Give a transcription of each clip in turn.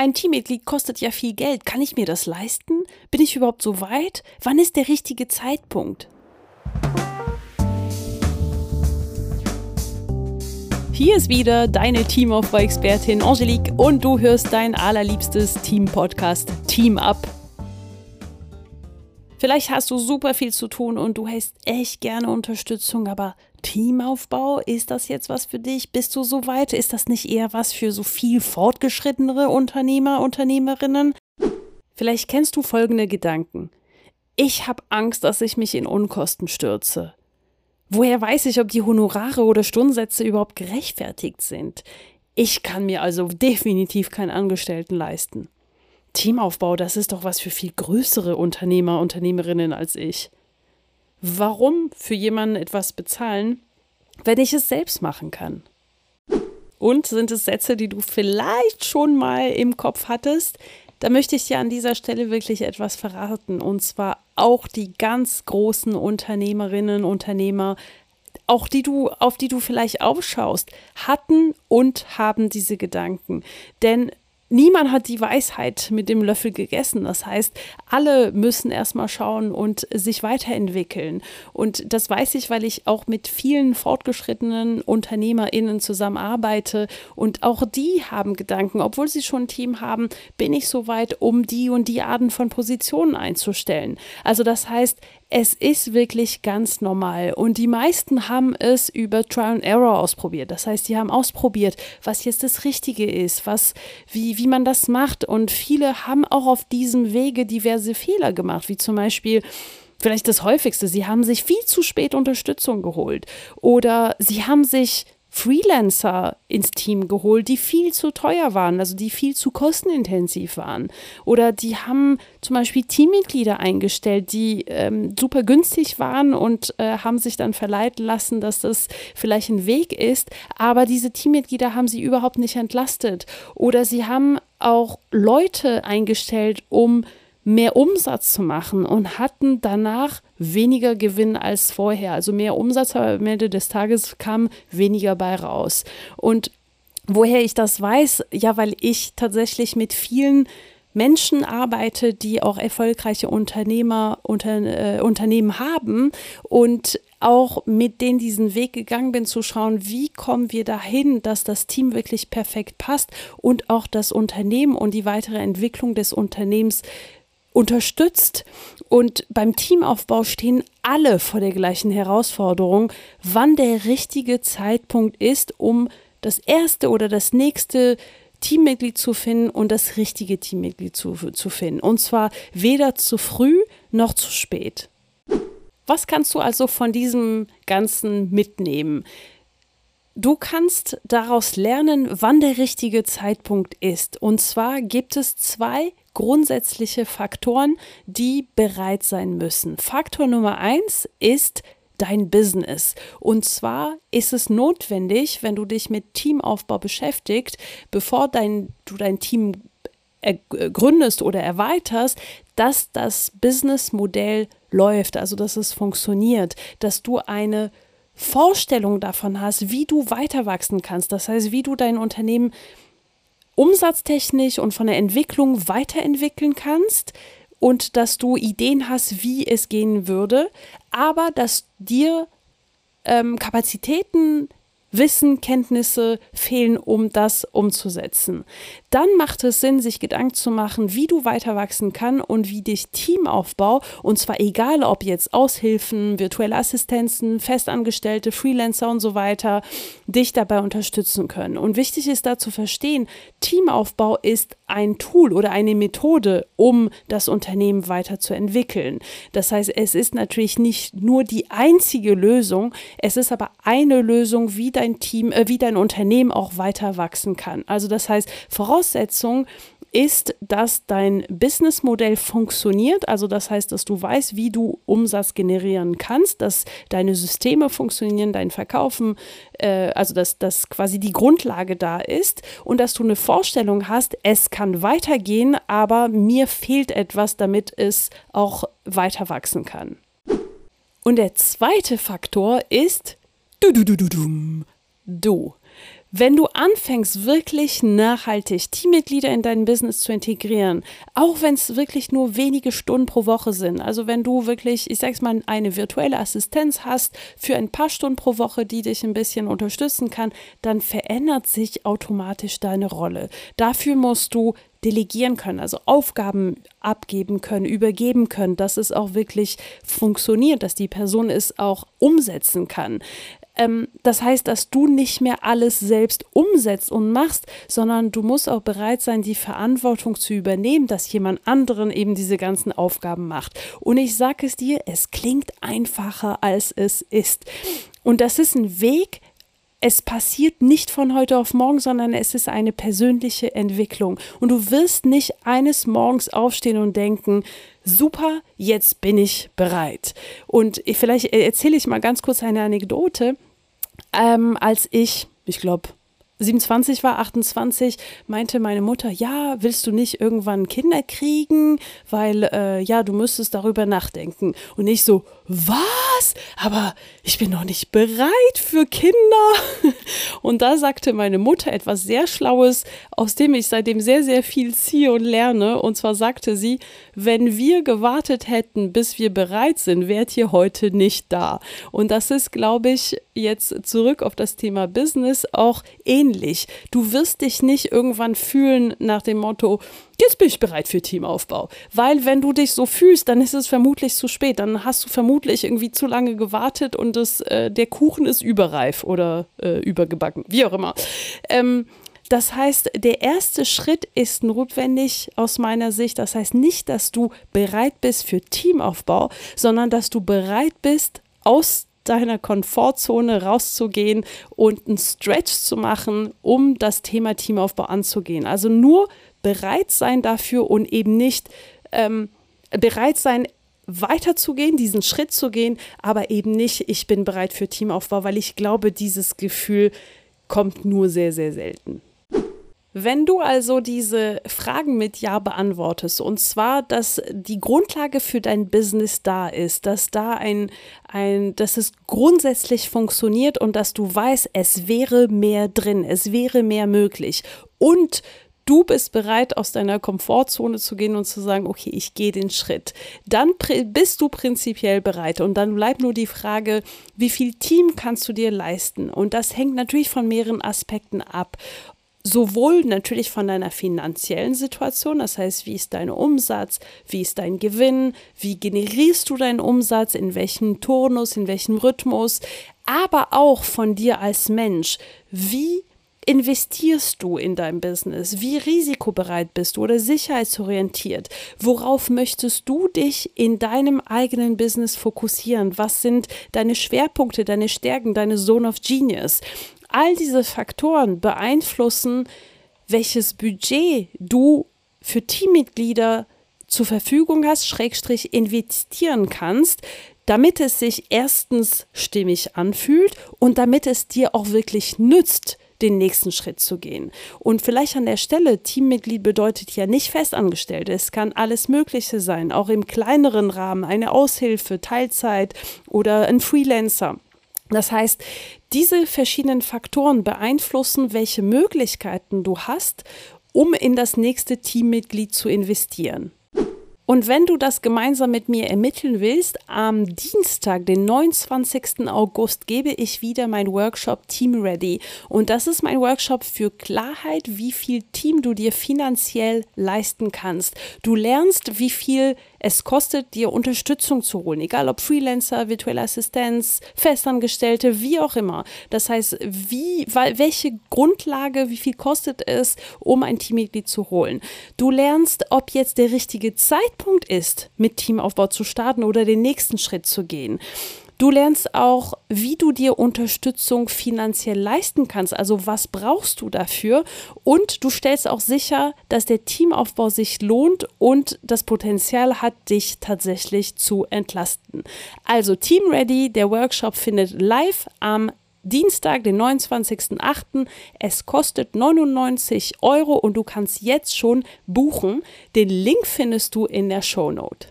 ein Teammitglied kostet ja viel Geld. Kann ich mir das leisten? Bin ich überhaupt so weit? Wann ist der richtige Zeitpunkt? Hier ist wieder deine Teamaufbau-Expertin Angelique und du hörst dein allerliebstes Team-Podcast Team Up. Vielleicht hast du super viel zu tun und du hast echt gerne Unterstützung, aber Teamaufbau, ist das jetzt was für dich? Bist du so weit? Ist das nicht eher was für so viel fortgeschrittenere Unternehmer, Unternehmerinnen? Vielleicht kennst du folgende Gedanken. Ich habe Angst, dass ich mich in Unkosten stürze. Woher weiß ich, ob die Honorare oder Stundensätze überhaupt gerechtfertigt sind? Ich kann mir also definitiv keinen Angestellten leisten. Teamaufbau, das ist doch was für viel größere Unternehmer, Unternehmerinnen als ich. Warum für jemanden etwas bezahlen, wenn ich es selbst machen kann? Und sind es Sätze, die du vielleicht schon mal im Kopf hattest? Da möchte ich dir an dieser Stelle wirklich etwas verraten. Und zwar auch die ganz großen Unternehmerinnen, Unternehmer, auch die du, auf die du vielleicht aufschaust, hatten und haben diese Gedanken. Denn niemand hat die Weisheit mit dem Löffel gegessen. Das heißt, alle müssen erstmal schauen und sich weiterentwickeln. Und das weiß ich, weil ich auch mit vielen fortgeschrittenen UnternehmerInnen zusammenarbeite. Und auch die haben Gedanken, obwohl sie schon ein Team haben, bin ich so weit, um die und die Arten von Positionen einzustellen. Also das heißt, es ist wirklich ganz normal. Und die meisten haben es über Trial and Error ausprobiert. Das heißt, die haben ausprobiert, was jetzt das Richtige ist, was, wie, wie man das macht. Und viele haben auch auf diesem Wege diverse Fehler gemacht, wie zum Beispiel vielleicht das häufigste, sie haben sich viel zu spät Unterstützung geholt oder sie haben sich Freelancer ins Team geholt, die viel zu teuer waren, also die viel zu kostenintensiv waren. Oder die haben zum Beispiel Teammitglieder eingestellt, die ähm, super günstig waren und äh, haben sich dann verleiten lassen, dass das vielleicht ein Weg ist. Aber diese Teammitglieder haben sie überhaupt nicht entlastet. Oder sie haben auch Leute eingestellt, um mehr Umsatz zu machen und hatten danach weniger Gewinn als vorher. Also mehr Umsatz, aber am Ende des Tages kam weniger bei raus. Und woher ich das weiß? Ja, weil ich tatsächlich mit vielen Menschen arbeite, die auch erfolgreiche Unternehmer, unter, äh, Unternehmen haben und auch mit denen diesen Weg gegangen bin, zu schauen, wie kommen wir dahin, dass das Team wirklich perfekt passt und auch das Unternehmen und die weitere Entwicklung des Unternehmens unterstützt. Und beim Teamaufbau stehen alle vor der gleichen Herausforderung, wann der richtige Zeitpunkt ist, um das erste oder das nächste Teammitglied zu finden und das richtige Teammitglied zu, zu finden. Und zwar weder zu früh noch zu spät. Was kannst du also von diesem Ganzen mitnehmen? Du kannst daraus lernen, wann der richtige Zeitpunkt ist. Und zwar gibt es zwei grundsätzliche Faktoren, die bereit sein müssen. Faktor Nummer eins ist dein Business. Und zwar ist es notwendig, wenn du dich mit Teamaufbau beschäftigst, bevor dein, du dein Team gründest oder erweiterst, dass das Businessmodell läuft, also dass es funktioniert, dass du eine Vorstellung davon hast, wie du weiter wachsen kannst. Das heißt, wie du dein Unternehmen umsatztechnisch und von der Entwicklung weiterentwickeln kannst und dass du Ideen hast, wie es gehen würde, aber dass dir ähm, Kapazitäten Wissen, Kenntnisse fehlen, um das umzusetzen. Dann macht es Sinn, sich Gedanken zu machen, wie du weiter wachsen kann und wie dich Teamaufbau, und zwar egal ob jetzt Aushilfen, virtuelle Assistenzen, Festangestellte, Freelancer und so weiter, dich dabei unterstützen können. Und wichtig ist da zu verstehen, Teamaufbau ist ein Tool oder eine Methode, um das Unternehmen weiterzuentwickeln. Das heißt, es ist natürlich nicht nur die einzige Lösung, es ist aber eine Lösung, wie dein Team, äh, wie dein Unternehmen auch weiter wachsen kann. Also das heißt, Voraussetzung ist, dass dein Businessmodell funktioniert. Also das heißt, dass du weißt, wie du Umsatz generieren kannst, dass deine Systeme funktionieren, dein Verkaufen, äh, also dass, dass quasi die Grundlage da ist und dass du eine Vorstellung hast, es kann weitergehen, aber mir fehlt etwas, damit es auch weiter wachsen kann. Und der zweite Faktor ist du, du, du, du, du. Du. Wenn du anfängst, wirklich nachhaltig Teammitglieder in dein Business zu integrieren, auch wenn es wirklich nur wenige Stunden pro Woche sind, also wenn du wirklich, ich sag's mal, eine virtuelle Assistenz hast für ein paar Stunden pro Woche, die dich ein bisschen unterstützen kann, dann verändert sich automatisch deine Rolle. Dafür musst du delegieren können, also Aufgaben abgeben können, übergeben können, dass es auch wirklich funktioniert, dass die Person es auch umsetzen kann. Ähm, das heißt, dass du nicht mehr alles selbst umsetzt und machst, sondern du musst auch bereit sein, die Verantwortung zu übernehmen, dass jemand anderen eben diese ganzen Aufgaben macht. Und ich sage es dir, es klingt einfacher, als es ist. Und das ist ein Weg, es passiert nicht von heute auf morgen, sondern es ist eine persönliche Entwicklung. Und du wirst nicht eines Morgens aufstehen und denken, super, jetzt bin ich bereit. Und vielleicht erzähle ich mal ganz kurz eine Anekdote ähm, als ich, ich glaube, 27 war, 28, meinte meine Mutter, ja, willst du nicht irgendwann Kinder kriegen, weil äh, ja, du müsstest darüber nachdenken. Und ich so, was? Aber ich bin noch nicht bereit für Kinder. Und da sagte meine Mutter etwas sehr Schlaues, aus dem ich seitdem sehr, sehr viel ziehe und lerne. Und zwar sagte sie, wenn wir gewartet hätten, bis wir bereit sind, wärt ihr heute nicht da. Und das ist, glaube ich, jetzt zurück auf das Thema Business auch ähnlich. Du wirst dich nicht irgendwann fühlen nach dem Motto, jetzt bin ich bereit für Teamaufbau. Weil wenn du dich so fühlst, dann ist es vermutlich zu spät. Dann hast du vermutlich irgendwie zu lange gewartet und das, äh, der Kuchen ist überreif oder äh, übergebacken, wie auch immer. Ähm, das heißt, der erste Schritt ist notwendig aus meiner Sicht. Das heißt nicht, dass du bereit bist für Teamaufbau, sondern dass du bereit bist, aus deiner Komfortzone rauszugehen und einen Stretch zu machen, um das Thema Teamaufbau anzugehen. Also nur bereit sein dafür und eben nicht ähm, bereit sein, weiterzugehen, diesen Schritt zu gehen, aber eben nicht, ich bin bereit für Teamaufbau, weil ich glaube, dieses Gefühl kommt nur sehr, sehr selten. Wenn du also diese Fragen mit Ja beantwortest, und zwar, dass die Grundlage für dein Business da ist, dass da ein, ein, dass es grundsätzlich funktioniert und dass du weißt, es wäre mehr drin, es wäre mehr möglich und du bist bereit, aus deiner Komfortzone zu gehen und zu sagen, okay, ich gehe den Schritt, dann bist du prinzipiell bereit. Und dann bleibt nur die Frage, wie viel Team kannst du dir leisten? Und das hängt natürlich von mehreren Aspekten ab sowohl natürlich von deiner finanziellen Situation, das heißt, wie ist dein Umsatz, wie ist dein Gewinn, wie generierst du deinen Umsatz, in welchem Turnus, in welchem Rhythmus, aber auch von dir als Mensch, wie investierst du in dein Business? Wie risikobereit bist du oder sicherheitsorientiert? Worauf möchtest du dich in deinem eigenen Business fokussieren? Was sind deine Schwerpunkte, deine Stärken, deine Zone of Genius? All diese Faktoren beeinflussen, welches Budget du für Teammitglieder zur Verfügung hast, Schrägstrich investieren kannst, damit es sich erstens stimmig anfühlt und damit es dir auch wirklich nützt, den nächsten Schritt zu gehen. Und vielleicht an der Stelle, Teammitglied bedeutet ja nicht festangestellt. Es kann alles Mögliche sein, auch im kleineren Rahmen, eine Aushilfe, Teilzeit oder ein Freelancer. Das heißt, diese verschiedenen Faktoren beeinflussen, welche Möglichkeiten du hast, um in das nächste Teammitglied zu investieren. Und wenn du das gemeinsam mit mir ermitteln willst, am Dienstag, den 29. August, gebe ich wieder mein Workshop Team Ready. Und das ist mein Workshop für Klarheit, wie viel Team du dir finanziell leisten kannst. Du lernst, wie viel es kostet, dir Unterstützung zu holen, egal ob Freelancer, virtuelle Assistenz, Festangestellte, wie auch immer. Das heißt, wie, welche Grundlage, wie viel kostet es, um ein Teammitglied zu holen. Du lernst, ob jetzt der richtige Zeitpunkt ist, mit Teamaufbau zu starten oder den nächsten Schritt zu gehen. Du lernst auch, wie du dir Unterstützung finanziell leisten kannst. Also was brauchst du dafür? Und du stellst auch sicher, dass der Teamaufbau sich lohnt und das Potenzial hat, dich tatsächlich zu entlasten. Also Team Ready, der Workshop findet live am Dienstag, den 29.08. Es kostet 99 Euro und du kannst jetzt schon buchen. Den Link findest du in der Show Note.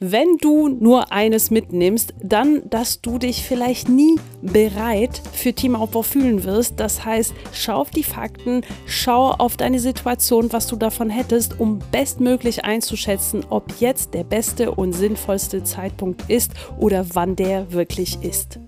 Wenn du nur eines mitnimmst, dann, dass du dich vielleicht nie bereit für Teamaufbau fühlen wirst. Das heißt, schau auf die Fakten, schau auf deine Situation, was du davon hättest, um bestmöglich einzuschätzen, ob jetzt der beste und sinnvollste Zeitpunkt ist oder wann der wirklich ist.